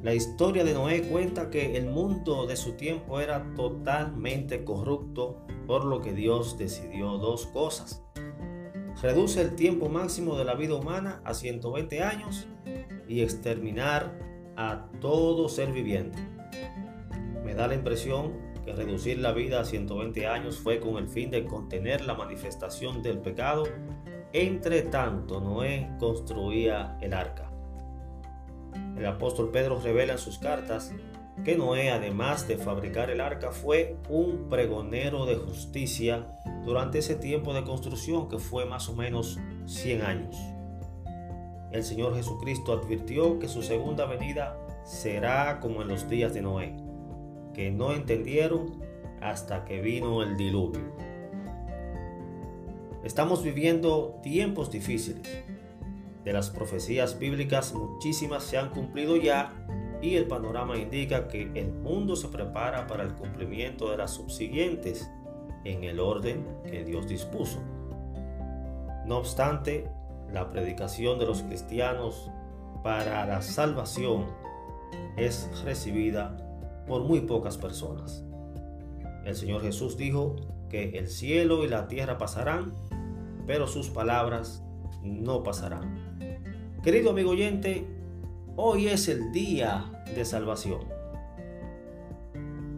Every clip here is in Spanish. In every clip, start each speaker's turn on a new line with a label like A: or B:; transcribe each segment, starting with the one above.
A: La historia de Noé cuenta que el mundo de su tiempo era totalmente corrupto, por lo que Dios decidió dos cosas. Reduce el tiempo máximo de la vida humana a 120 años y exterminar a todo ser viviente. Me da la impresión que reducir la vida a 120 años fue con el fin de contener la manifestación del pecado. Entre tanto, Noé construía el arca. El apóstol Pedro revela en sus cartas que Noé, además de fabricar el arca, fue un pregonero de justicia durante ese tiempo de construcción que fue más o menos 100 años. El Señor Jesucristo advirtió que su segunda venida será como en los días de Noé, que no entendieron hasta que vino el diluvio. Estamos viviendo tiempos difíciles, de las profecías bíblicas muchísimas se han cumplido ya y el panorama indica que el mundo se prepara para el cumplimiento de las subsiguientes en el orden que Dios dispuso. No obstante, la predicación de los cristianos para la salvación es recibida por muy pocas personas. El Señor Jesús dijo que el cielo y la tierra pasarán, pero sus palabras no pasarán. Querido amigo oyente, hoy es el día de salvación.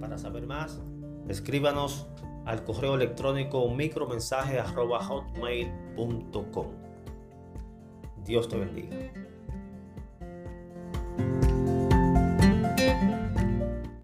A: Para saber más, escríbanos al correo electrónico micromensaje.hotmail.com. Dios te bendiga.